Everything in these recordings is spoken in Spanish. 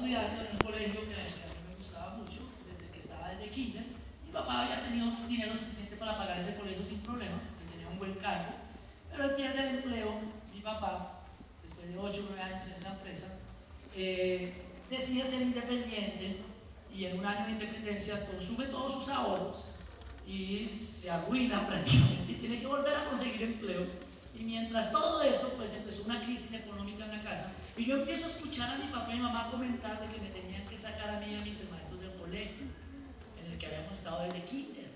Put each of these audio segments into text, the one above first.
estudiando en un colegio que a mí me gustaba mucho, desde que estaba desde kinder. Mi papá había tenido dinero suficiente para pagar ese colegio sin problema, que tenía un buen cargo, pero él pierde el empleo, mi papá, después de 8 o 9 años en esa empresa, eh, decide ser independiente y en un año de independencia consume todos sus ahorros y se arruina prácticamente y tiene que volver a conseguir empleo. Y mientras todo eso, pues empezó una crisis económica en la casa. Y yo empiezo a escuchar a mi papá y mamá comentar de que me tenían que sacar a mí y a mis hermanos del colegio, en el que habíamos estado desde kinder.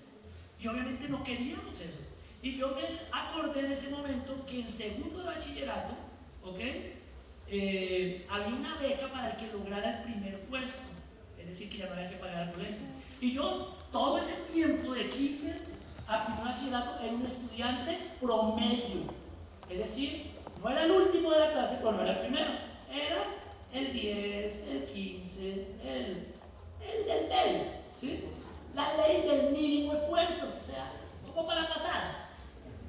Y obviamente no queríamos eso. Y yo me acordé en ese momento que en segundo de bachillerato, ¿ok? Eh, había una beca para el que lograra el primer puesto, es decir, que ya no había que pagar el colegio. Y yo, todo ese tiempo de kinder a primer bachillerato, era un estudiante promedio. Es decir, no era el último de la clase, pero no era el primero. Era el 10, el 15, el, el del medio. ¿sí? La ley del mínimo esfuerzo. O sea, como para pasar.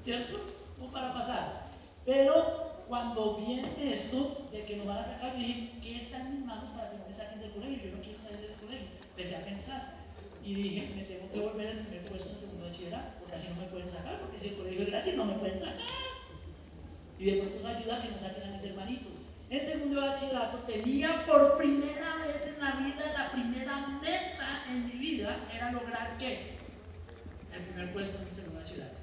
¿Cierto? Como para pasar. Pero cuando viene esto de que nos van a sacar, yo dije, ¿qué está en mis manos para que no me saquen del colegio? Yo no quiero salir del colegio. Empecé a pensar. Y dije, me tengo que volver al primer puesto en segundo bachillerato, porque así no me pueden sacar, porque si el colegio es gratis no me pueden sacar. Y de pronto ayuda a que me saquen a mis hermanitos. En segundo bachillerato tenía por primera vez en la vida, la primera meta en mi vida era lograr qué? El primer puesto en segundo bachillerato.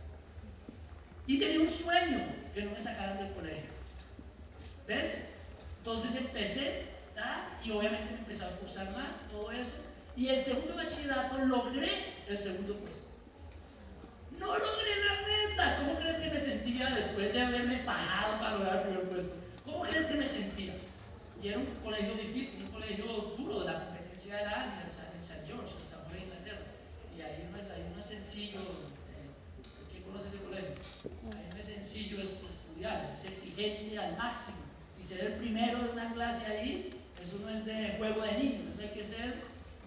Y tenía un sueño, que no me sacaran del colegio. ¿Ves? Entonces empecé, y obviamente me empecé a cursar más, todo eso. Y el segundo bachillerato logré el segundo puesto. No logré la meta. ¿Cómo crees que me sentía después de haberme pagado para lograr el primer puesto? ¿Cómo crees que me sentía? Y era un colegio difícil, un colegio duro de la competencia de la en San George, en San Juan de Inglaterra. Y ahí no, ahí no es sencillo, eh, ¿quién conoce ese colegio? Ahí no es sencillo estudiar, es exigente al máximo. Y ser el primero de una clase ahí, eso no es de juego de niños, hay que ser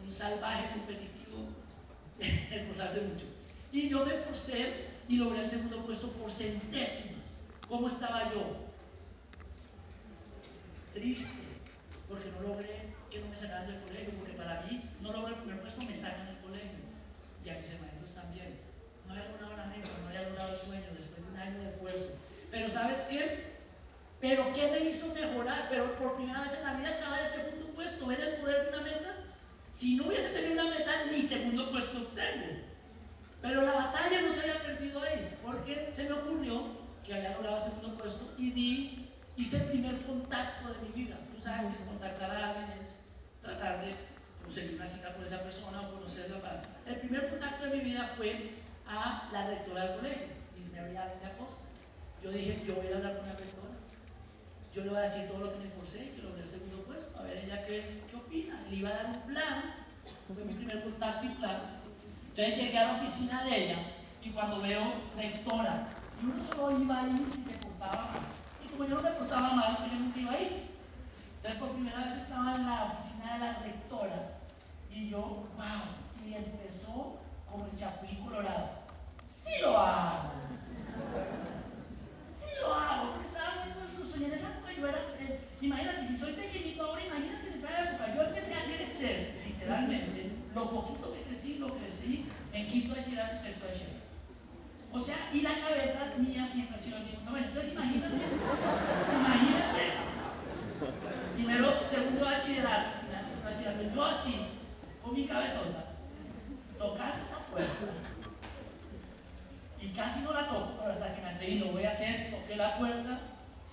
un salvaje competitivo, esforzarse mucho. Y yo me esforcé y logré el segundo puesto por centésimas. ¿Cómo estaba yo? Triste, porque no logré que no me sacaran del colegio, porque para mí no logré el primer puesto, me sacan del colegio. Y a mis hermanos también. No había logrado la meta, no había logrado el sueño después de un año de esfuerzo. Pero ¿sabes qué? Pero ¿qué me hizo mejorar? Pero por primera vez en la vida estaba el segundo puesto. ¿Ven el poder de una meta? Si no hubiese tenido una meta, ni segundo puesto tengo. Pero la batalla no se había perdido ahí, porque se me ocurrió que había logrado el segundo puesto y di, hice el primer contacto de mi vida. Tú sabes que contactar a alguien es tratar de conseguir una cita con esa persona o conocerla para. El primer contacto de mi vida fue a la rectora del colegio, Miss Mary la Costa. Yo dije, yo voy a hablar con la rectora. Yo le voy a decir todo lo que me esforcé, que logré el segundo puesto, a ver ella qué, qué opina. Le iba a dar un plan, fue mi primer contacto y plan. Entonces llegué a la oficina de ella y cuando veo rectora, y uno solo iba ahí y se portaba mal. Como yo no me portaba mal, pues yo nunca iba ahí. Entonces por primera vez estaba en la oficina de la rectora y yo, wow, y empezó como el chapulín colorado. Sí lo hago. Sí lo hago, porque estaba viendo en esa época yo era, eh, imagínate, si soy pequeñito ahora, imagínate en esa época, yo empecé a crecer, literalmente, lo poquito que crecí, lo crecí en quinto de sexto bachillerato. O sea, y la cabeza mía siempre ha sido el. Entonces imagínate, primero, segundo bachillerato, bachillerato, yo así, con mi cabezota, tocar esa puerta. Y casi no la toco, pero hasta que me atreví, lo voy a hacer, toqué la puerta,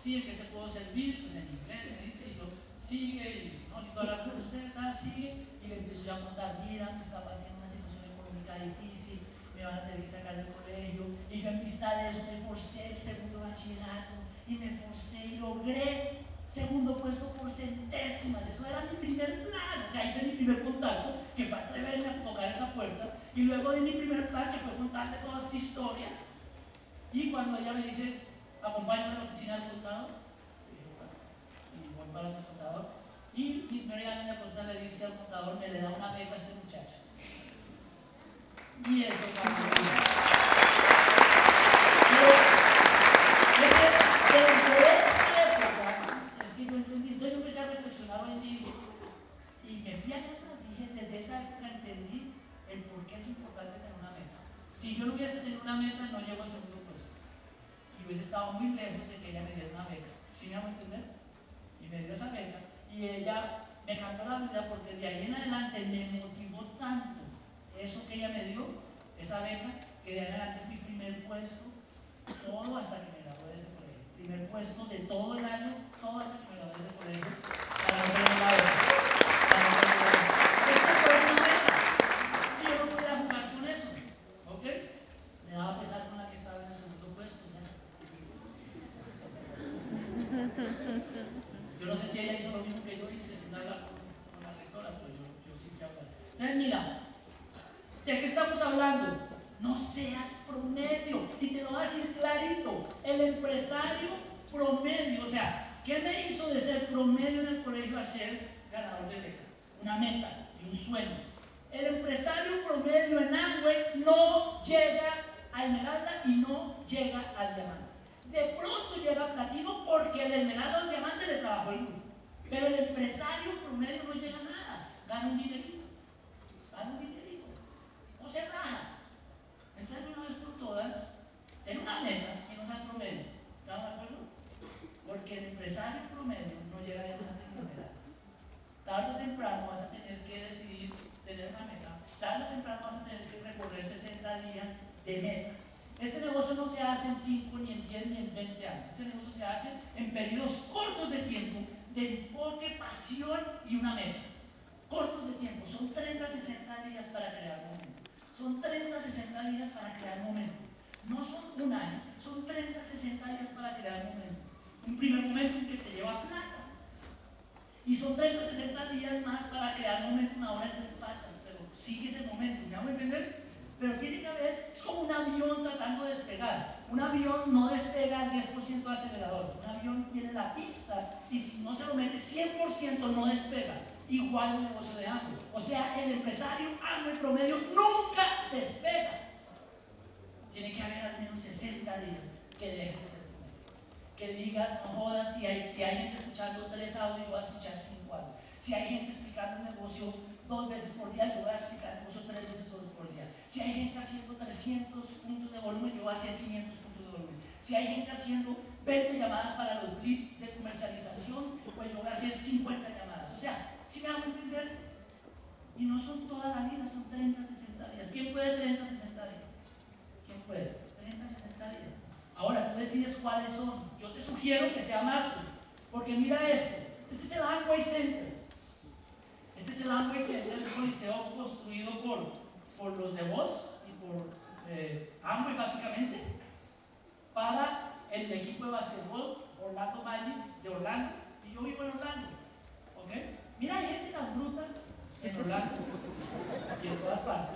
sí, ¿en qué te puedo servir? Pues en inglés me dice, y yo, sigue, y no, ni toda la usted está, sigue, y le empiezo ya a contar, mira, me está pasando una situación económica difícil, me van a tener que sacar del colegio, y yo en vista de eso me forcé el segundo bachillerato, y me forcé y logré segundo puesto por centésimas, eso era mi primer plan, o sea, hice mi primer contacto, que fue atreverme a tocar esa puerta, y luego di mi primer plan, que fue contarle toda esta historia, y cuando ella me dice, acompáñame a la oficina del contador, y voy para el contador, y Miss Mary Allen Acosta le dice al contador, me le da una beca a este muchacho. Y eso. Pero, desde esa época, es que yo entendí, entonces yo empecé a reflexionar hoy en día. La meta, no llego al segundo puesto. Y hubiese estado muy lejos de que ella me diera una beca. ¿Sí me hago entender? Y me dio esa beca. Y ella me cambió la vida porque de ahí en adelante me motivó tanto eso que ella me dio, esa beca, que de ahí en adelante fui primer puesto, todo hasta que me gradué de ese colegio. Primer puesto de todo el año, todo hasta que me gradué de ese colegio, no. Para no tener la beca. Esta fue una beca. Y yo no podía jugar con eso. ¿Ok? Me daba pesar con la que estaba en el segundo puesto. ¿ya? Yo no sé si ella hizo lo mismo que yo hice, sin hablar con, con la rectora, pero yo, yo sí que hablar. Entonces, mira, ¿de qué estamos hablando? No seas promedio. Y te lo voy a decir clarito. El empresario promedio, o sea, ¿qué me hizo de ser promedio en el colegio a ser ganador de beca? Una meta y un sueño. El empresario promedio en Amway no llega a Esmeralda y no llega al diamante. De pronto llega a platino porque el esmeralda al diamante le trabajó el grupo. Pero el empresario promedio no llega a nada. Gana un dinerito. Gana un dinerito. O se raja. Entonces, una vez por todas, en una meta y no seas promedio. ¿Estamos de acuerdo? Porque el empresario promedio no llega a diamante ni a esmeralda. Tarde o temprano vas a tener que decidir tener una meta. Tarde o temprano vas a tener que recorrer 60 días de meta. Este negocio no se hace en 5, ni en 10, ni en 20 años. Este negocio se hace en periodos cortos de tiempo, de enfoque, pasión y una meta. Cortos de tiempo. Son 30, 60 días para crear momento. Son 30, 60 días para crear momento. No son un año, son 30, 60 días para crear momento. Un primer momento en que te lleva plata. Y son 30, 60 días más para crear momento, una hora en tres patas. Pero sigue ese momento. ¿Me hago entender? Pero tiene que haber, es como un avión tratando de despegar. Un avión no despega al 10% de acelerador. Un avión tiene la pista y si no se lo mete 100% no despega. Igual el negocio de hambre. O sea, el empresario hambre promedio nunca despega. Tiene que haber al menos 60 días que deje de ser. Que digas, no jodas, si hay, si hay gente escuchando tres audios, voy a escuchar cinco audios. Si hay gente explicando el negocio dos veces por día, yo voy a explicar el negocio tres veces por día. Si hay gente haciendo 300 puntos de volumen, yo voy a hacer 500 hay gente haciendo 20 llamadas para los leads de comercialización, pues yo hacer 50 llamadas. O sea, si me hago entender, y no son todas las vidas, son 30, 60 días. ¿Quién puede 30, 60 días? ¿Quién puede? 30, 60 días. Ahora tú decides cuáles son. Yo te sugiero que sea marzo, porque mira esto. Este es el Amway Center. Este es el Amway Center, es un liceo construido por, por los de Voz y por eh, Amway básicamente, para el equipo de básquetbol Orlando Magic de Orlando. Y yo vivo en Orlando. ¿Ok? Mira, hay gente tan bruta en Orlando y en todas partes.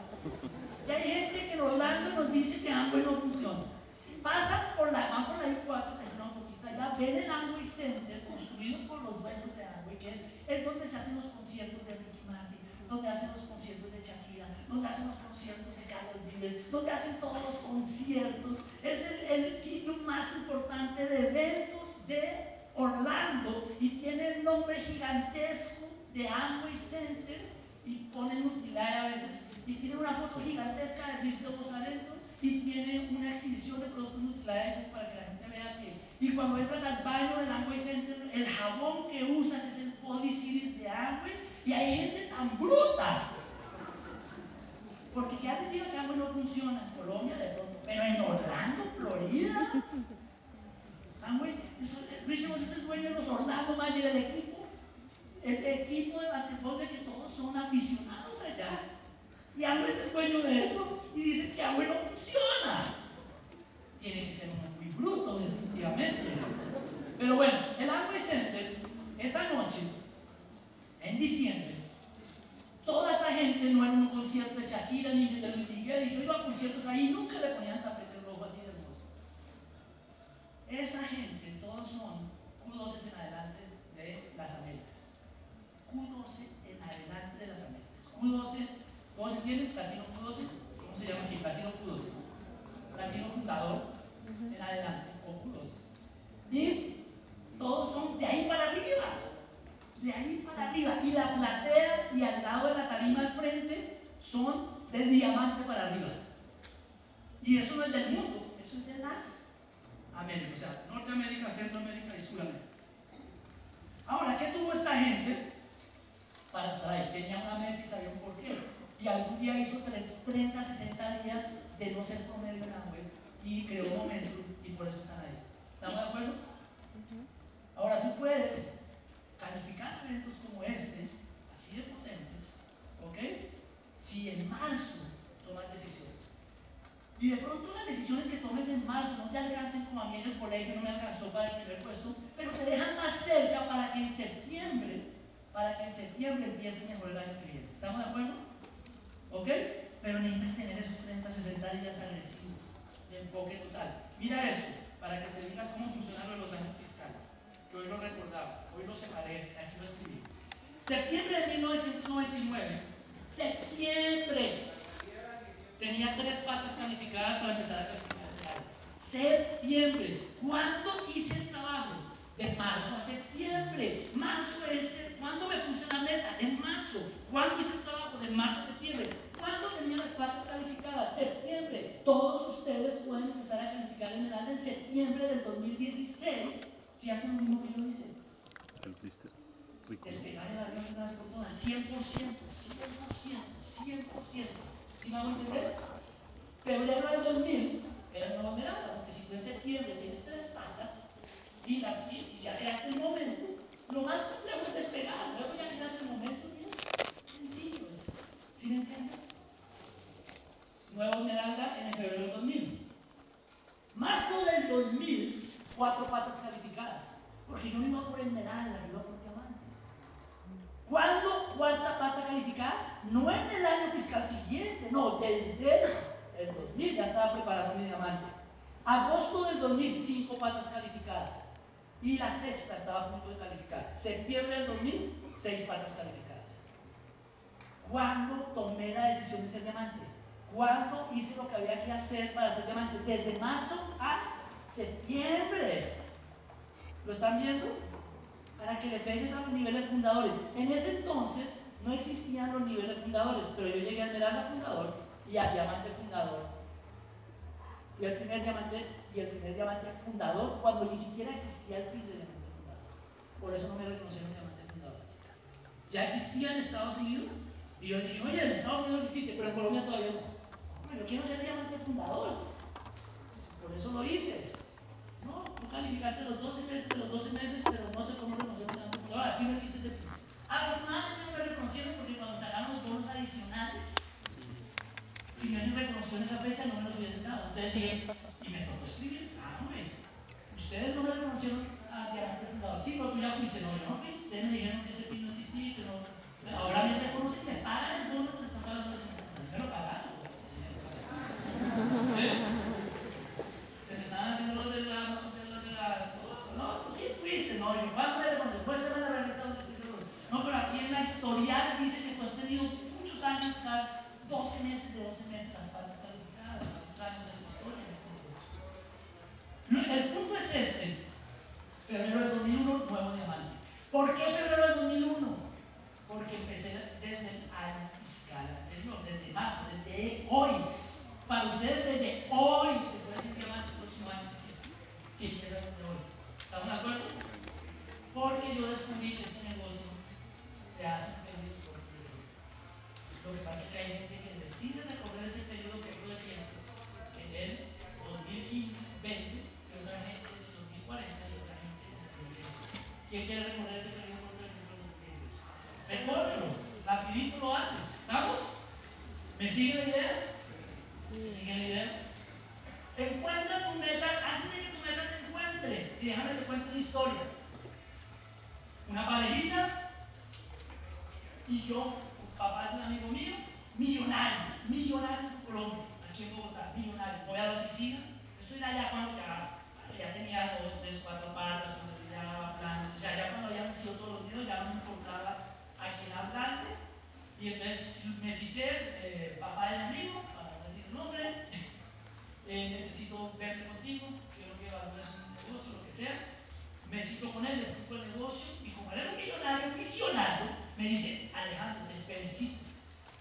Y hay gente que en Orlando nos dice que Amway no funciona. Pasan por la, van por la I4, que es una autopista, ya ven el Amway Center construido por los dueños de Amway, que es, es donde se hacen los conciertos de Ricky Martin, donde hacen los conciertos de Shakira, donde hacen los conciertos de Carlos Vives, donde hacen todos los conciertos. Es el, sitio más importante de eventos de Orlando y tiene el nombre gigantesco de Amway Center y ponen utilidad a veces. Y tiene una foto gigantesca de Cristo adentro y tiene una exhibición de productos nucleares para que la gente vea que y cuando entras al baño del Amway Center el jabón que usas es el Body Series de Amway y hay gente tan bruta. Porque dicho que Amway no funciona. En Colombia de pronto pero en Orlando, Florida Amway, Luis es el dueño de los Orlando Magic del equipo el equipo de basquetbol de que todos son aficionados allá y Amway es el dueño de eso y dice que Amway no funciona. Tiene que ser uno muy bruto, definitivamente. Pero bueno, el Amway Center, esa noche, en diciembre, toda esa gente no era un concierto de Shakira ni de Luis Miguel, y yo iba a conciertos ahí nunca le ponían tapete rojo así de hermoso. Esa gente, todos son Q12 en adelante de las Américas. Q12 en adelante de las Américas. Q12 ¿Cómo se entiende? Platino Q12. ¿Cómo se llama aquí? Platino Q12. Platino fundador en adelante, o Q12. Y todos son de ahí para arriba. De ahí para arriba. Y la platea y al lado de la tarima al frente son de diamante para arriba. Y eso no es del mundo, eso es de Asia. América, o sea, Norteamérica, Centroamérica y Sudamérica. Ahora, ¿qué tuvo esta gente para estar ahí? Tenía una mente y sabía un porqué. Y algún día hizo 30, 60 días de no ser promedio en la web y creó un momento y por eso están ahí. ¿Estamos de acuerdo? Ahora, tú puedes calificar eventos como este, así de potentes, ¿ok? Si en marzo tomas decisiones. Y de pronto las decisiones que tomes en marzo no te alcancen como a mí en el colegio, no me alcanzó para el primer puesto, pero te dejan más cerca para que en septiembre, para que en septiembre empiece mejor el año que. ¿Estamos de acuerdo? ¿Ok? Pero necesitas tener esos 30, 60 días agresivos de enfoque total. Mira esto, para que te digas cómo funcionan los años fiscales, que hoy lo recordaba, hoy lo separé, aquí lo escribí. Septiembre de 1999, septiembre tenía tres patas calificadas para empezar a calificar Septiembre. ¿Cuándo hice el trabajo? De marzo a septiembre. Marzo es, ¿cuándo me puse la meta? En marzo. ¿Cuándo hice el trabajo? De marzo a septiembre. ¿Cuándo tenía las patas calificadas? Septiembre. Todos ustedes pueden empezar a calificar en el en septiembre del 2016 si hacen lo mismo que yo hice. Despegar el avión por todas. 100%, 100%, 100%. ¿Sí me a entender? Febrero del 2000 era una esmeralda, porque si tú en septiembre tienes tres patas y, las, y ya hasta el momento, lo más complejo es despegar, luego ya hace el momento, es sencillo, ¿sí me entiendes? Nueva esmeralda en febrero del 2000. Marzo del 2000, cuatro patas calificadas, porque yo no iba por esmeralda, iba por diamante. ¿Cuándo cuarta pata calificada? No en el año fiscal siguiente, no, desde el 2000 ya estaba preparado mi diamante. Agosto del 2000, cinco patas calificadas. Y la sexta estaba a punto de calificar. Septiembre del 2000, seis patas calificadas. ¿Cuándo tomé la decisión de ser diamante? ¿Cuándo hice lo que había que hacer para ser diamante? Desde marzo a septiembre. ¿Lo están viendo? Para que le pegues a los niveles fundadores. En ese entonces no existían los niveles fundadores, pero yo llegué a Esmeralda fundador y a diamante fundador. Y el primer diamante, y el primer diamante fundador cuando ni siquiera existía el de diamante fundador. Por eso no me reconocieron diamante fundador. Ya existía en Estados Unidos, y yo dije, oye, en Estados Unidos existe, pero en Colombia todavía no. Bueno, quiero ser diamante fundador. Por eso lo hice. No, tú calificaste los 12 meses los 12 meses, pero no sé cómo reconocer un diamante fundador. Aquí no existe ese. Afortunadamente no me reconocieron porque cuando sacaron los bonos adicionales, si me hubiesen reconocido en esa fecha, no me los hubiesen dado. Entonces dije, y me tocó escribir, ah, hombre, ustedes no me reconocieron a Diamante Fundador. Sí, pero tú ya fuiste, no, no. Ustedes me dijeron que ese PIN no existía, no. Ahora me reconocen, me pagan Febrero de 2001, nuevo diamante. ¿Por qué febrero de 2001? Porque empecé desde el año fiscal desde marzo, desde hoy. Para ustedes, desde hoy, después de decir diamante el próximo año si empiezas desde hoy. ¿Estamos de acuerdo? Porque yo descubrí que este negocio se hace lo que pasa es que hay gente que decide ¿Quién quiere recorrer ese en el 2010? Recórrelo, rapidito lo haces. ¿Estamos? ¿Me sigue la idea? ¿Me sigue la idea? Encuentra tu meta antes de que tu meta te encuentre. Y déjame que te cuente una historia. Una parejita y yo papá es un amigo mío, millonario, millonario en Colombia, aquí en Bogotá, millonario. Voy a la oficina, estoy allá cuando ya, ya tenía dos, tres, cuatro patas, o sea, ya cuando habíamos sido todos los niños ya no me importaba a quién hablarle. Y entonces me cité, eh, papá del amigo, para decir un nombre, eh, necesito verte contigo, quiero que valores un negocio, lo que sea. Me cito con él, le explico el negocio, y como era un millonario, visionario, me dice, Alejandro, te felicito.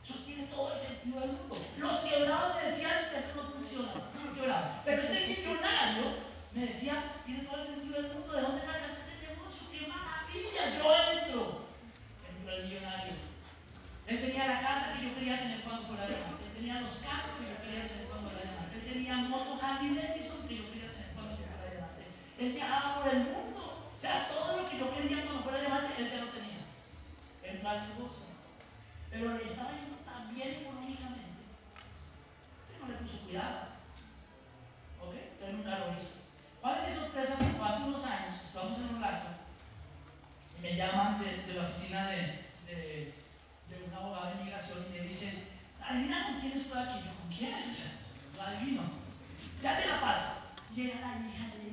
Eso tiene todo el sentido del mundo. Los quebrados me decían que eso no funciona, no. Pero ese millonario me decía, tiene todo el sentido del mundo, ¿de dónde sacas yo entro. Entró el millonario. Él tenía la casa que yo quería tener cuando fuera de. Él tenía los carros que yo quería tener cuando fuera de más. Él tenía motos Harley que yo quería tener cuando fuera de más. Él viajaba por el mundo. O sea, todo lo que yo quería cuando fuera de más, él ya lo tenía. Él no al negocio. Pero le estaba yendo tan bien económicamente. Él no le puso cuidado. ¿Ok? Él nunca lo hizo. ¿Cuál es mi sorpresa? Hace unos años, estamos en un acto me llaman de, de la oficina de, de, un abogado de inmigración y me dicen, adivina con quién estoy aquí. Yo, ¿con quién? O adivino. Ya te la paso. Llega la hija de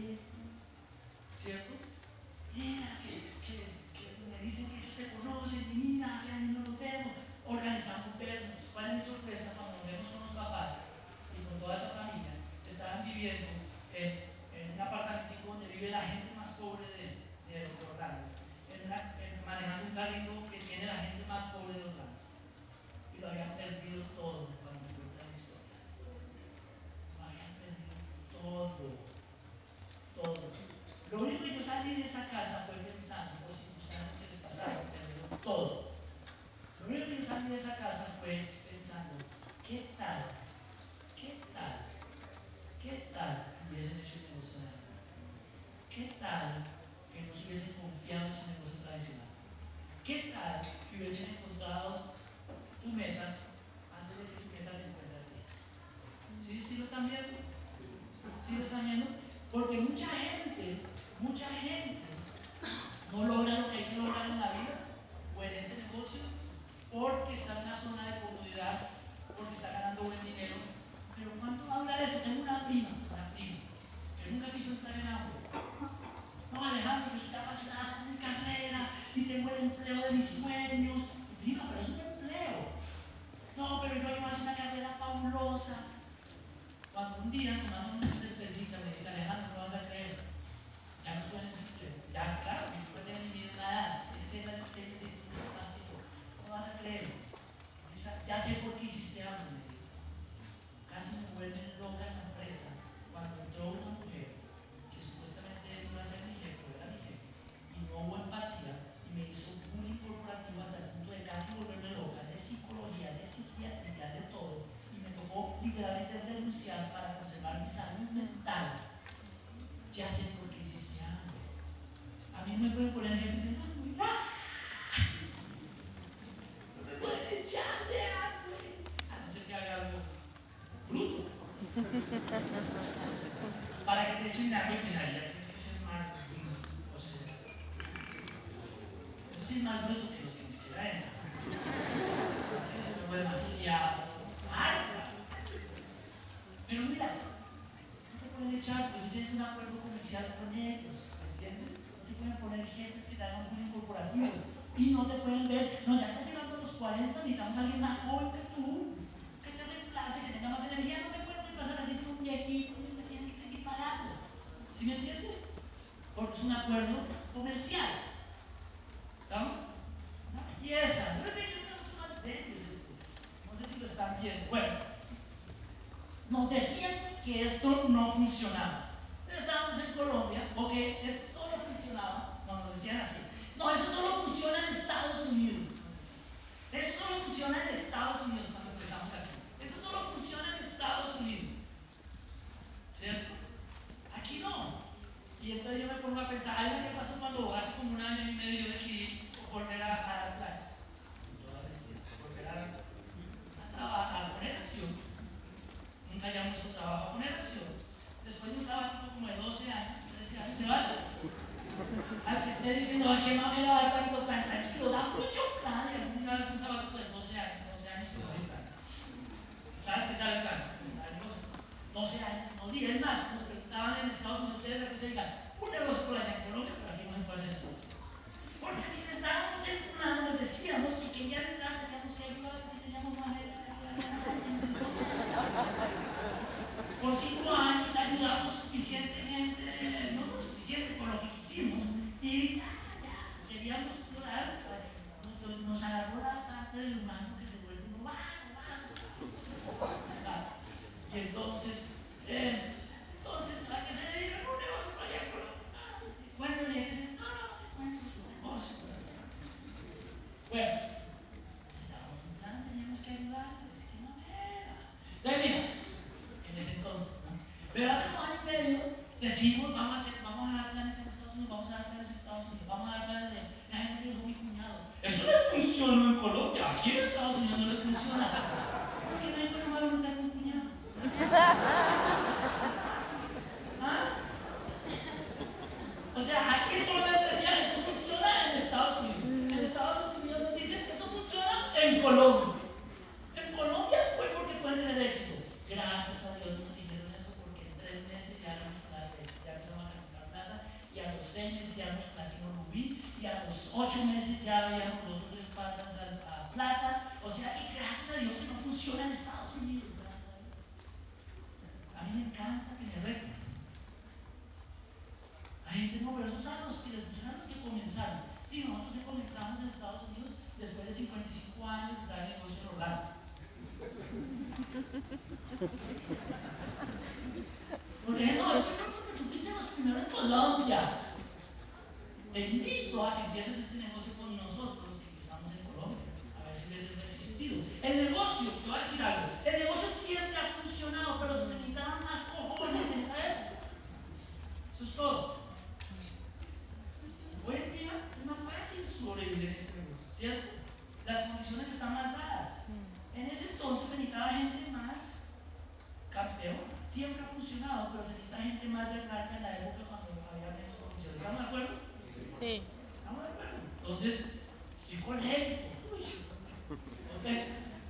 kumwambia unaona funcionó en Colombia, aquí en Estados Unidos no les funciona. Porque no hay tengo un cuñado. ¿Ah? O sea, aquí en Colombia especial eso funciona en Estados Unidos. En Estados Unidos nos dicen que eso funciona en Colombia. En Colombia fue porque pueden tener éxito. Gracias a Dios nos dijeron eso porque en tres meses ya éramos plata, ya empezamos a ganar plata y a los seis meses ya éramos platino rubí y a los ocho meses ya habíamos los otros tres patas a, a plata. O sea, y gracias a Dios que no funciona en Estados Unidos. Gracias a Dios. A mí me encanta que me resten. Hay gente, no, pero esos son los que funcionan los que comenzaron. Sí, nosotros comenzamos en Estados Unidos después de 55 años de estar en el negocio en Orlando. Porque no, es que tú fuiste los primeros en Colombia. Te invito a que empieces este negocio con nosotros que empezamos en Colombia. A ver si les ha resistido. El negocio, te voy a decir algo, el negocio siempre ha funcionado, pero se necesitaban más cojones en esa época. Eso es todo. Hoy en día es más fácil sobrevivir en este negocio, ¿cierto? Las condiciones están más dadas. En ese entonces se necesitaba gente más campeón. Siempre ha funcionado, pero se necesita gente más verdad que en la época cuando había menos condiciones. ¿Estamos de acuerdo? Sí. ¿Estamos de acuerdo? Entonces, estoy con. Uy. Ok,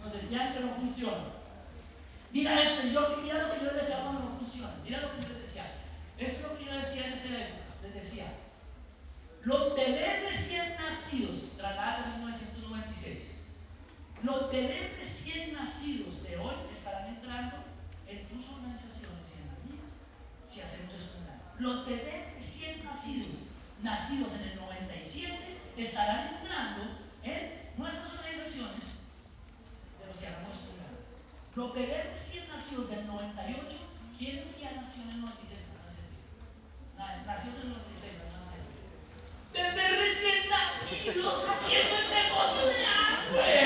nos decían que no funciona. Mira esto, yo, mira lo que yo les decía cuando no funciona. Mira lo que yo les decía. Esto es lo que yo decía en ese época. Les decía, los bebés recién nacidos, trasladado en 1996, los bebés recién nacidos de hoy estarán entrando en tus organizaciones y en las mías si hacemos esto. Los bebés recién nacidos, nacidos en el 97, estarán entrando en nuestras organizaciones de los que hagamos esto. Los bebés recién nacidos del 98, ¿quién ya nació en el 96? Nació en el 96, no nació. Bebés recién nacidos haciendo el negocio de Amway.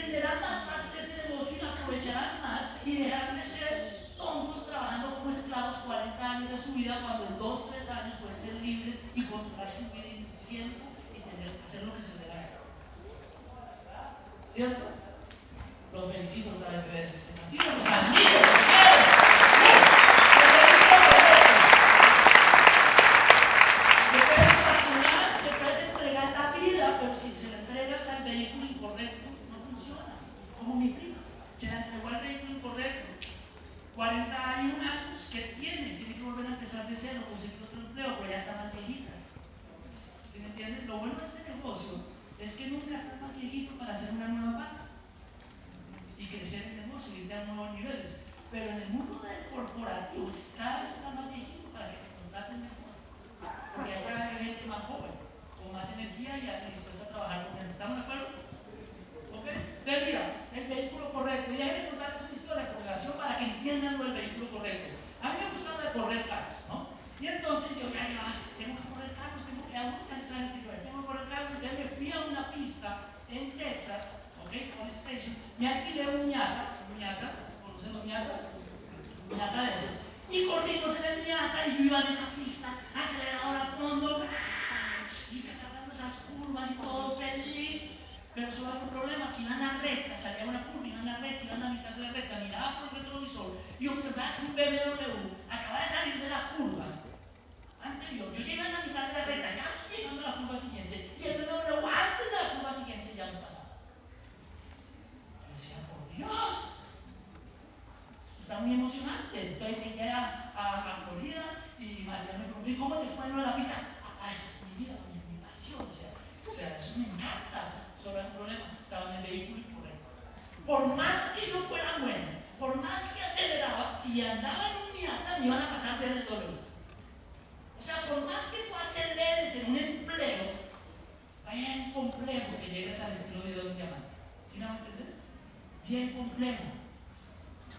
entenderán más fácil este negocio y lo aprovecharán más y dejarán de ser tontos trabajando como esclavos 40 años de su vida cuando en 2, 3 años pueden ser libres y controlar su vida y tiempo y tener, hacer lo que se les da. ¿Cierto? Los felicito otra vez. BMW, acaba de salir de la curva anterior, yo llegué a la mitad de la recta, ya estoy llegando a la curva siguiente, y el BMW antes de la curva siguiente ya me pasaba. Yo decía, por Dios, está muy emocionante. Entonces me llegué a, a, Florida y María me preguntó, ¿y cómo te fue en la pista? Ah, es mi vida, mi, mi pasión, o sea, o sea, eso me encanta. Solo el problema, estaba en el vehículo y por ahí. Por más que yo fuera bueno, por más que si andaban un pirata me iban a pasar de el doble. O sea, por más que tú ascenderes en un empleo, vaya bien complejo que llegues al estudio de un diamante. ¿Sí me entender? Bien complejo.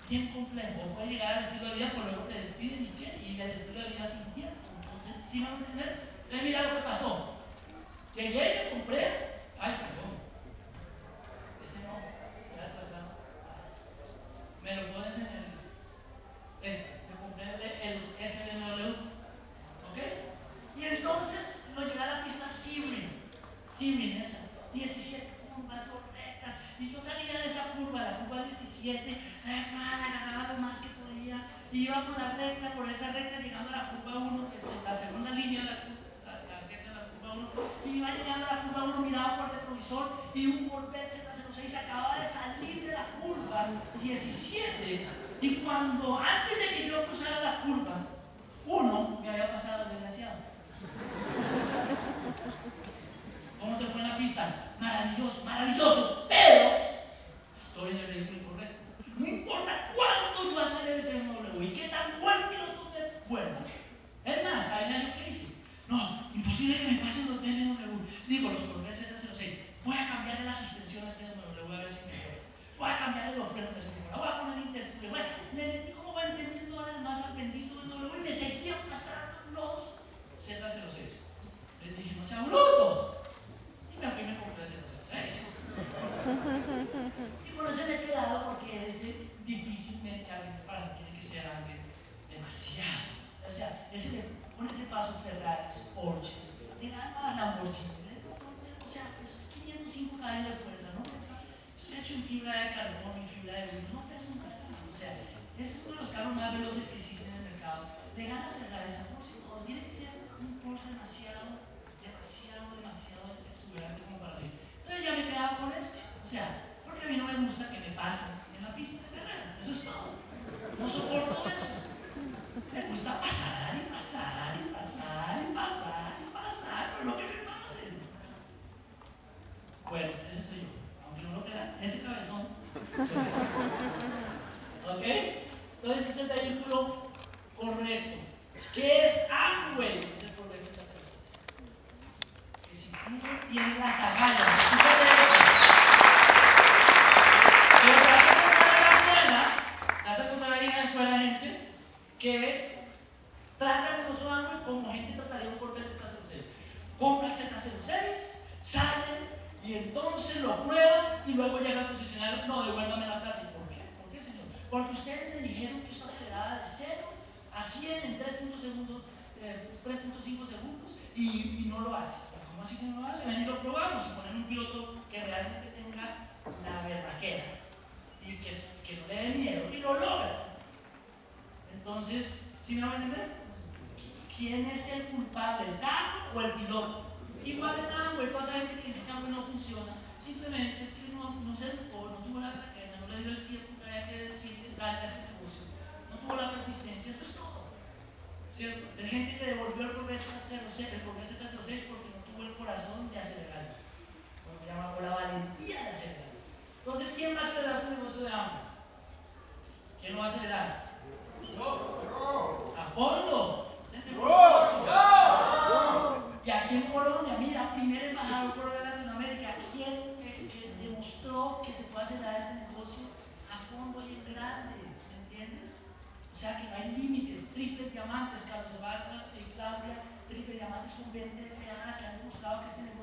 Bien complejo. O puedes llegar al estilo de vida, por luego te despiden y qué, y el estilo de vida es incierto. Entonces, ¿sí me entender? Entonces, mira lo que pasó. Llegué y me compré. Ay, perdón. Ese no. Gracias, Me lo pones en el esta, comprende el SNW. ¿Ok? Y entonces lo llevé a la pista Sibrin. Sibrin, esa. 17 curvas correctas. Y yo salía de esa curva, la curva 17. Nada, nada más que podía. Y iba por la recta, por esa recta, llegando a la curva 1, que es la segunda línea de la curva. Y iba llegando a la curva uno, miraba por el retrovisor y un golpe de 06 acababa de salir de la curva 17. Y cuando antes de que yo cruzara la curva, uno me había pasado demasiado.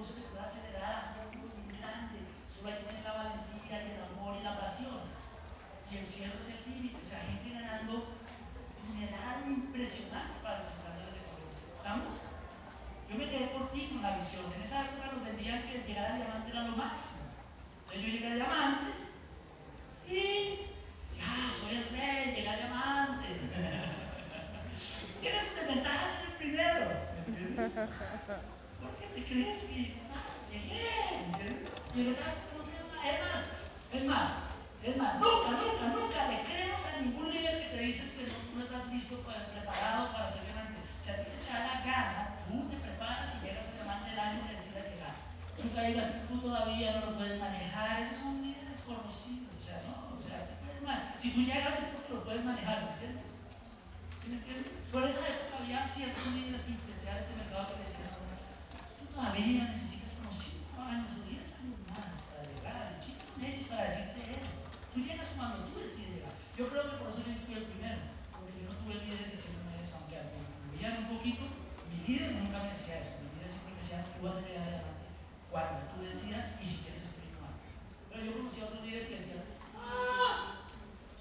Se puede acelerar a fondo y en grande. Solo hay que tener la valentía y el amor y la pasión. Y el cielo es el límite, o sea, gente ganando dineral impresionante para los estándares de Colombia. ¿Estamos? Yo me quedé por ti con la visión. En esa época nos vendían que llegar al diamante era lo máximo. Entonces yo llegué al diamante y ya, soy el rey, llegué al diamante. Tienes desventaja ser el primero. ¿Por qué te crees que ah, llegué? Y en esa época no es más, es más, es más, nunca, nunca, nunca le creemos a ningún líder que te dices que no, estás listo, para, preparado para ser diamante. Si a ti se te da la gana, tú te preparas y llegas al diamante del año que decidas llegar. Nunca digas, tú todavía no lo puedes manejar, esos son líderes conocidos, o sea, no, o sea, si tú llegas es porque lo puedes manejar, ¿me entiendes? ¿Sí me entiendes? Por esa época había ciertos líderes que influenciaban este mercado que decían, tú todavía necesitas como 5 años o 10 años más para llegar, ¿quiénes son ellos para decirte eso? Tú llegas cuando tú decides llegar. Yo creo que por eso yo fui el primero, porque yo no tuve el líder diciéndome eso, aunque me veían un poquito, mi líder nunca me decía eso, mi líder siempre me decía, tú vas a llegar adelante cuando tú decidas y si quieres espiritual. Pero yo conocí a otros líderes que decían, ah,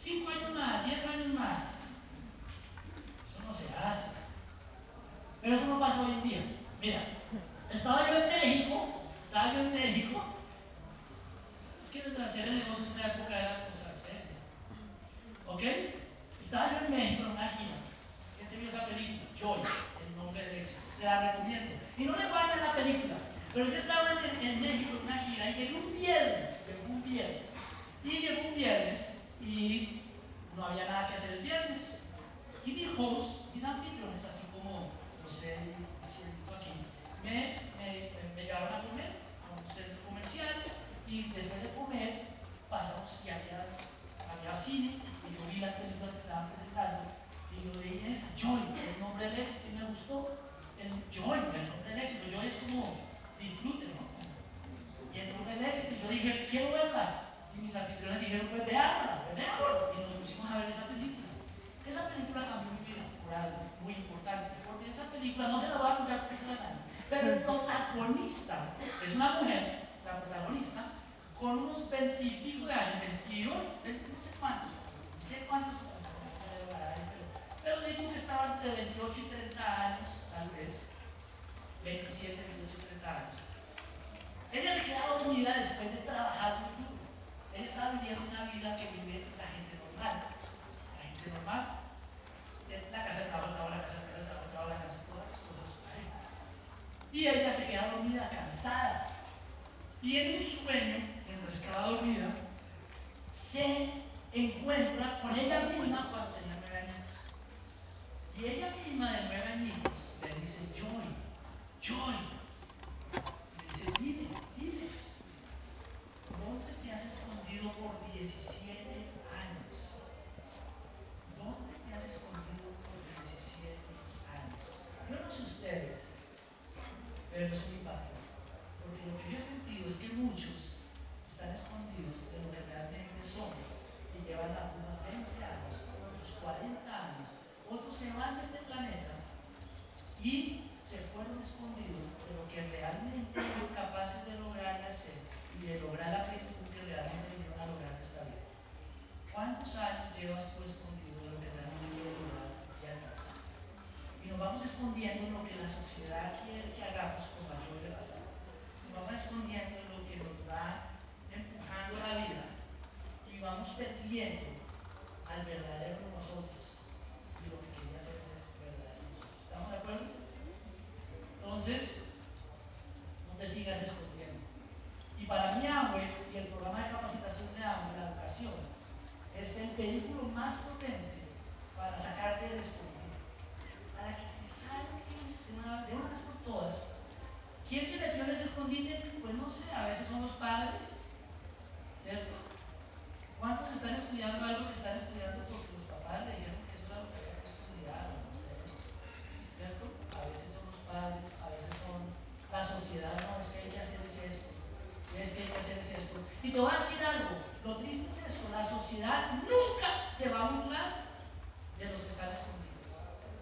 5 años más, 10 años más. Eso no se hace. Pero eso no pasa hoy en día. Mira, estaba yo en México, estaba yo en México, es que desde hacer el negocio en esa época era cosa seria. ¿Ok? Estaba yo en México en una gira. ¿Quién se vio esa película? Joy, el nombre del éxito. Se la recomiendo. Y no le guarden la película. Pero yo estaba en, en México en una gira y llegué un viernes, llegó un viernes. Y llegó un viernes y no había nada que hacer el viernes. Y mi host, mis anfitriones, así como lo sé aquí, me, me, me llevaron a comer a un centro comercial y después de comer pasamos y había, había cine y yo vi las películas que estaban presentando y yo leí esa, Joy, el nombre del éxito, y me gustó el Joy, el del éxito. Joy es como disfrute, ¿no? Y el del éxito, yo dije, quiero verla. Y mis anfitriones dijeron, pues veámosla, pues veámosla. Y nos pusimos a ver esa película. Esa película cambió mi vida por algo muy importante, porque esa película, no se la voy a contar porque se la dan, pero el protagonista es una mujer, la protagonista, con unos veintipico de años, 21, no sé cuántos, no sé cuántos, pero digo que estaba entre 28 y 30 años, tal vez, 27, 28, 30 años. Ella se queda dormida después de trabajar muy duro. Ella estaba viviendo una vida que vive la gente normal. La gente normal. La casa de trabajo, la casa de trabajo, la casa de todas las cosas ahí. Y ella se queda dormida, cansada. Y en un sueño, mientras estaba dormida, se encuentra con ella misma cuando tenía nueve años. Y ella misma de nueve añitos le dice, Joy, Joy. Y le dice, dime, dime, ¿dónde te has escondido por 17 años? ¿Dónde te has escondido por 17 años? Yo no sé ustedes, pero es mi padre. Porque lo que yo he sentido es que muchos están escondidos de lo que realmente son y llevan algunos 20 años, otros 40 años, otros se van de este planeta y se fueron escondidos de lo que realmente son capaces de lograr y hacer y de lograr la plenitud que realmente vinieron a lograr esta vida. ¿Cuántos años llevas tú escondido de lo que realmente quieres lograr y alcanzar? Y nos vamos escondiendo en lo que la sociedad quiere que hagamos con mayor de pasado. Nos vamos escondiendo en lo que nos da empujando la vida y vamos perdiendo al verdadero nosotros y lo que quería hacer es verdadero nosotros. ¿Estamos de acuerdo? Entonces, no te sigas escondiendo. Y para mí, AMWE y el programa de capacitación de AMWE, la educación, es el vehículo más potente para sacarte del escondido. Para que te salgas de una vez por todas. ¿Quién te metió en ese escondite? Pues no sé, a veces son los padres, ¿cierto? ¿Cuántos están estudiando algo que están estudiando porque los papás le dijeron que eso era lo que había que estudiar? No sé. ¿Cierto? A veces son los padres, a veces son la sociedad, no, es que hay que hacer es esto, es que hay que hacer es esto. Y te voy a decir algo, lo triste es esto, la sociedad nunca se va a burlar de los que están escondidos,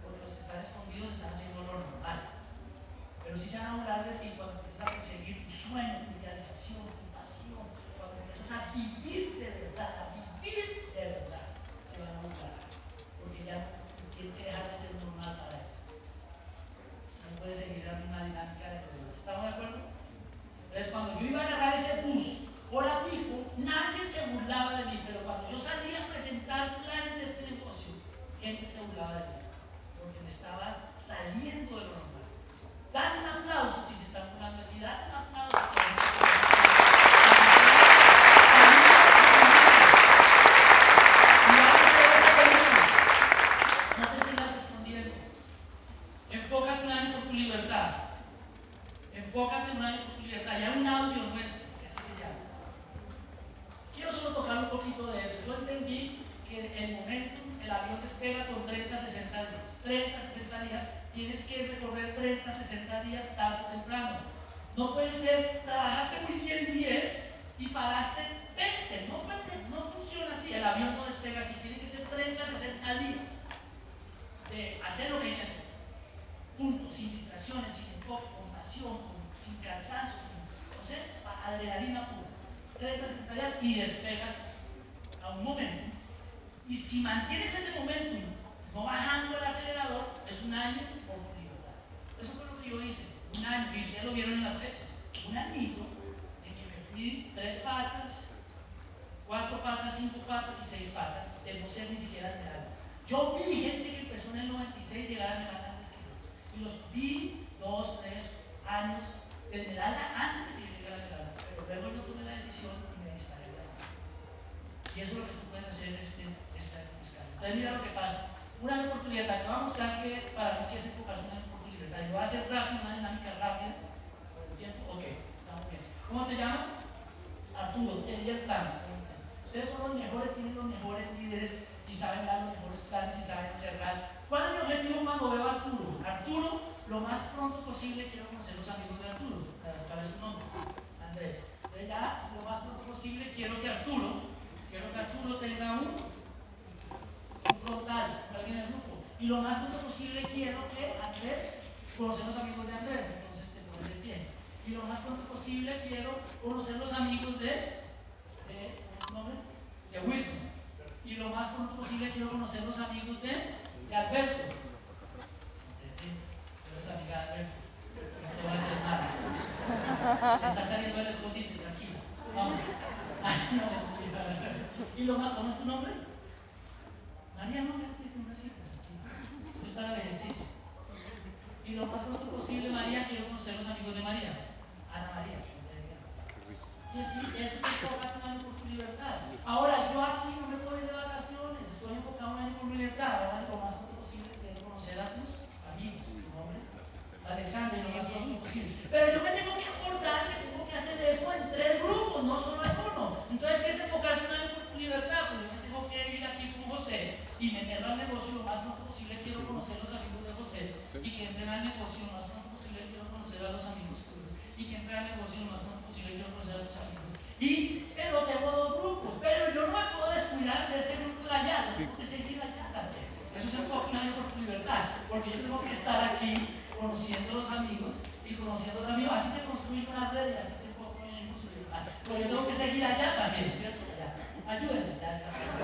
porque los que están escondidos están haciendo lo normal. Pero si se van a burlar de ti cuando empiezas a perseguir tu sueño, tu idealización, tu pasión, cuando empiezas a vivir de verdad, a vivir de verdad, se van a burlar. Porque ya tienes que dejar de ser normal para eso. No puedes seguir la misma dinámica de los demás. ¿Estamos de acuerdo? Entonces, cuando yo iba a agarrar ese bus, hola pico, nadie se burlaba de mí, pero cuando yo salía a presentar planes de este negocio, gente se burlaba de mí, porque me estaba saliendo de lo normal. Dale un aplauso si se están burlando de ti, dale un aplauso si se no te sigas escondiendo. Enfócate un año por tu libertad. Enfócate un año por tu libertad. Ya un audio nuestro, que así se llama. Quiero solo tocar un poquito de eso. Yo entendí que el momento, el avión despega con 30, 60 días. 30, 60 días. Tienes que recorrer 30, 60 días tarde o temprano. No puede ser, trabajaste muy bien 10 y pagaste 20. No, puede, no funciona así. El avión no despega así. Tiene que ser 30, 60 días de hacer lo que hay que hacer. Punto. Sin distracciones, sin enfoque, con pasión, con, sin cansancio, sin, no sé, adrenalina pura. 30, 60 días y despegas a un momento. Y si mantienes ese momento no bajando el acelerador, es un año. Eso fue lo que yo hice. Un año, y ustedes lo vieron en las fechas. Un añito en que me fui tres patas, cuatro patas, cinco patas y seis patas, de no ser ni siquiera esmeralda. Yo vi gente que empezó en el 96 llegar a esmeralda antes que yo. Y los vi dos, tres años de esmeralda antes de que yo llegara a esmeralda. Pero luego yo tomé la decisión y me disparé de la Y eso es lo que tú puedes hacer este, este año fiscal. Entonces mira lo que pasa. Una libertad. Te voy a mostrar que para mí que es un libertad. Yo voy a hacer rápido, una dinámica rápida. ¿Por el tiempo? Ok, estamos bien. ¿Cómo te llamas? Arturo, te di el plan. Ustedes son los mejores, tienen los mejores líderes y saben dar los mejores planes y saben cerrar. ¿Cuál es mi objetivo cuando veo a Arturo? Arturo, lo más pronto posible quiero conocer los amigos de Arturo. ¿Cuál es su nombre? Andrés. Entonces ya, lo más pronto posible quiero que Arturo, quiero que Arturo tenga un, un frontal, alguien del grupo. Y lo más pronto posible quiero que Andrés, conocer los amigos de Andrés, entonces te pones de pie. Y lo más pronto posible quiero conocer los amigos de, de, ¿cómo? De Wilson y lo más pronto posible quiero conocer los amigos de, Alberto. Eres amiga de Alberto. No te a hacer nada. Está saliendo del escondite, tranquila. Vamos. y lo más, ¿cómo es tu nombre? María, no me Esto es para el ejercicio. Y lo más pronto posible, María, quiero conocer los amigos de María. Ana María. Y eso es enfocado un año por tu libertad. Ahora, yo aquí no me puedo ir de vacaciones, estoy enfocado un año por libertad. Ahora, lo más pronto posible quiero conocer a tus amigos, tu nombre, Alexander, lo más pronto posible. Pero yo me tengo que acordar que tengo que hacer eso en tres grupos, no solo en uno. Entonces, ¿qué es enfocarse un año por tu libertad? Pues yo me tengo que ir aquí con José y meterlo al negocio lo más pronto posible. Quiero conocer los amigos de José y que entre al negocio lo más pronto posible. Quiero conocer a los amigos tuyos negocio lo más pronto posible. Quiero conocer a tus amigos. Y, pero tengo dos grupos, pero yo no me puedo descuidar de este grupo de allá, yo tengo que seguir allá también. Eso es enfoque una por tu libertad, porque yo tengo que estar aquí conociendo a los amigos y conociendo a los amigos. Así se construye una red y así se enfoca por su libertad. Pero yo tengo que seguir allá también, ¿cierto? Allá. Ayúdenme, allá.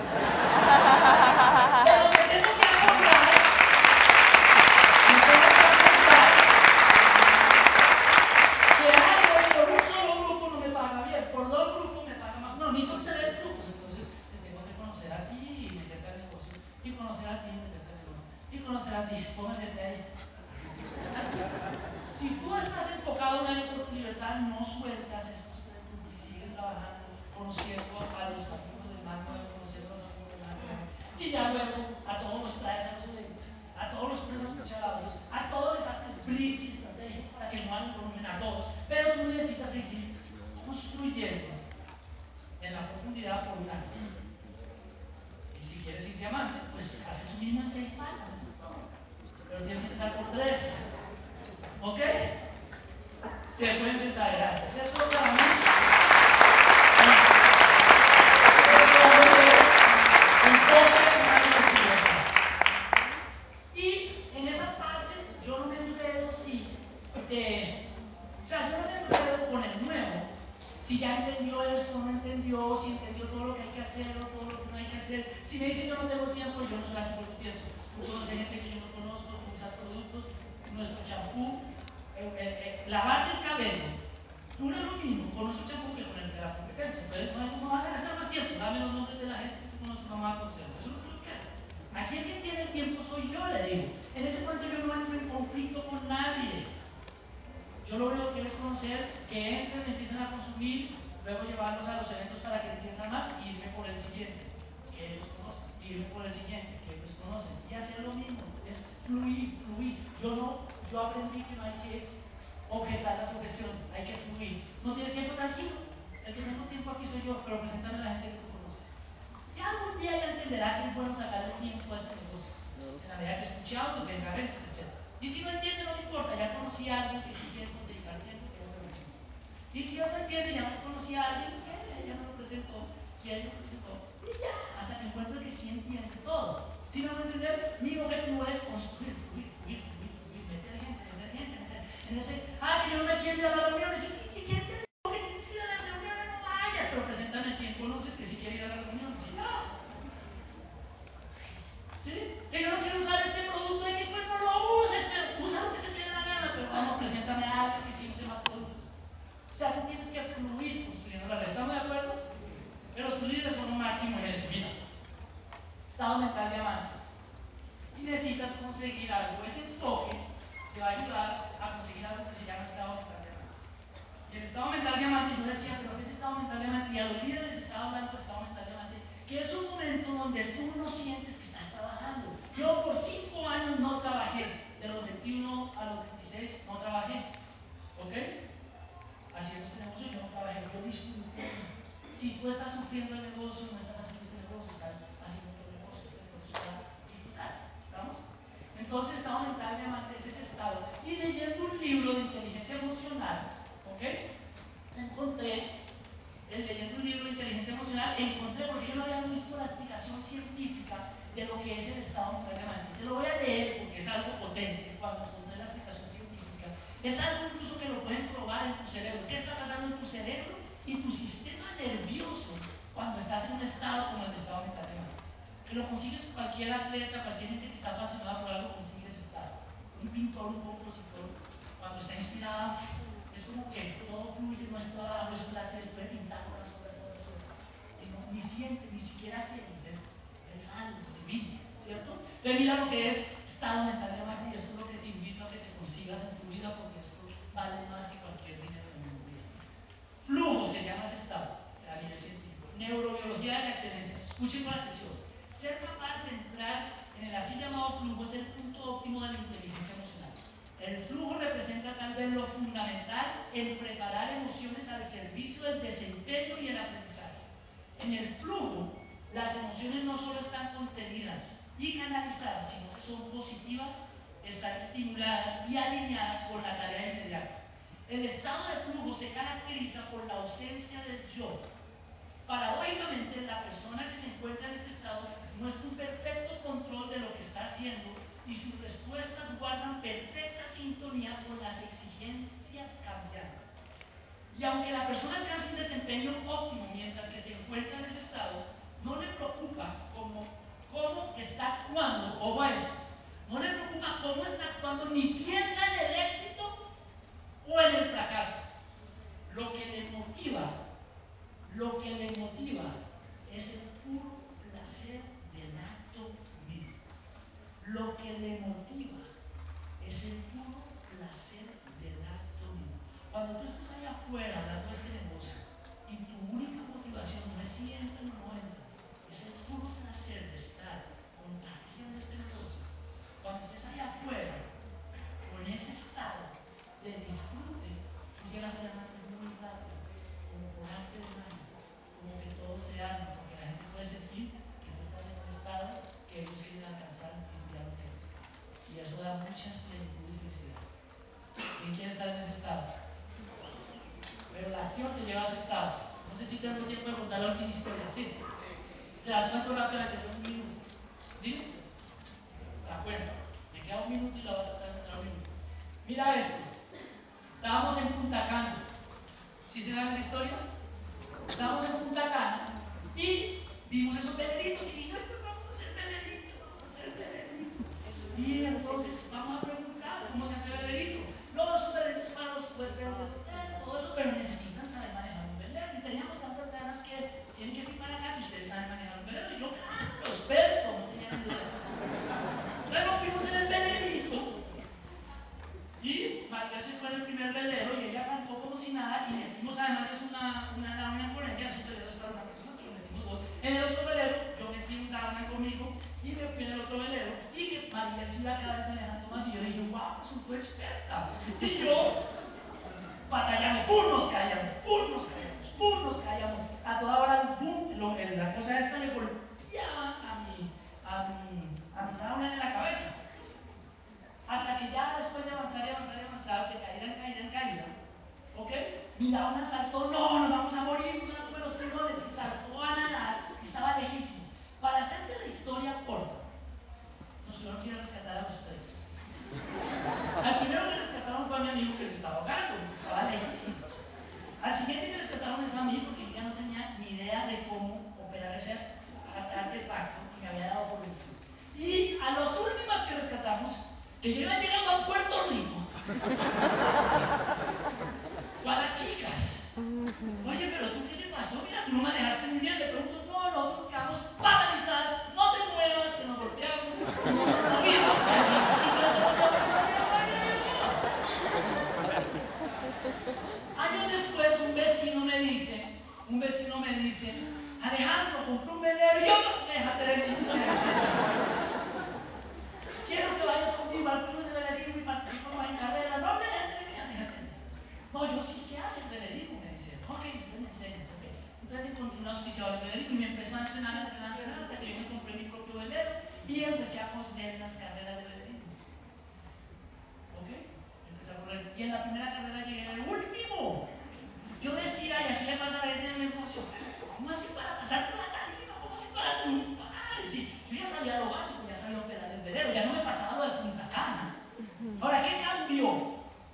ni siquiera se es, es algo de mí, ¿cierto? Entonces mira lo que es estado mental de Magna y esto es lo que te invito a que te consigas en tu vida porque esto vale más que cualquier dinero del mundo. Flujo se llama ese estado, la vida científico. Neurobiología de la excelencia. Escuchen con atención. Ser capaz de entrar en el así llamado flujo es el punto óptimo de la inteligencia emocional. El flujo representa tal vez lo fundamental en preparar emociones En el flujo, las emociones no solo están contenidas y canalizadas, sino que son positivas, están estimuladas y alineadas con la tarea inmediata. El estado de flujo se caracteriza por la ausencia del yo. Paradójicamente, la persona que se encuentra en este estado muestra un perfecto control de lo que está haciendo y sus respuestas guardan perfecta sintonía con las exigencias cambiantes. Y aunque la persona que un desempeño óptimo mientras que se encuentra en ese estado, no le preocupa cómo, cómo está actuando o va No le preocupa cómo está actuando ni piensa en el éxito o en el fracaso. Lo que le motiva, lo que le motiva es el puro placer del acto mismo. Lo que le motiva es el puro placer. Cuando tú estés allá afuera dando este ¿Te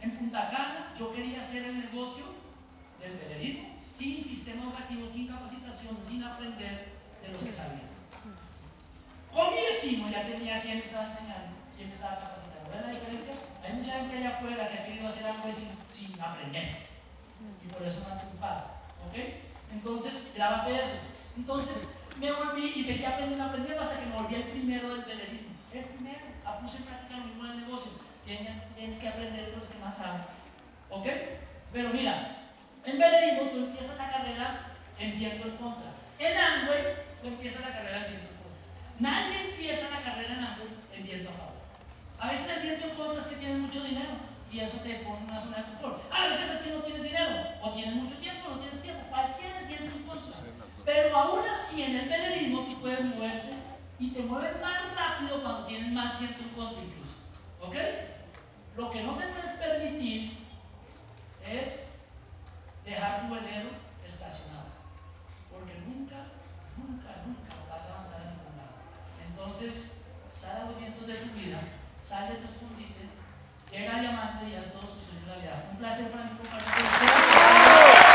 En Punta Cana yo quería hacer el negocio del velerismo sin sistema educativo, sin capacitación, sin aprender de los que sabían. Con mi vecino ya tenía quien me estaba enseñando, quien me estaba capacitando. ¿Ven la diferencia? Hay mucha gente allá afuera que ha querido hacer algo sin, sin aprender. Y por eso no han triunfado. ¿Ok? Entonces, grábate eso. Entonces, me volví y seguí aprendiendo, aprendiendo hasta que me volví el primero del velerismo. El primero, a puse en práctica en el negocio. Tienes, que aprender de los que más saben. ¿Ok? Pero mira, en velerismo tú empiezas la carrera en viento en contra. En Amway, tú empiezas la carrera en viento en contra. Nadie empieza la carrera en Amway en viento a favor. A veces el viento en contra es que tienes mucho dinero y eso te pone una zona de confort. A veces es que no tienes dinero, o tienes mucho tiempo, o no tienes tiempo. Cualquiera es viento en contra. Pero aún así en el velerismo tú puedes moverte y te mueves más rápido cuando tienes más viento en contra incluso. ¿Ok? Lo que no te puedes permitir es dejar tu velero estacionado, porque nunca, nunca, nunca vas a avanzar en ningún lado. Entonces, sal a los vientos de tu vida, sal de tu escondite, llega a diamante y haz todo su sueño realidad. Un placer para mí compartir.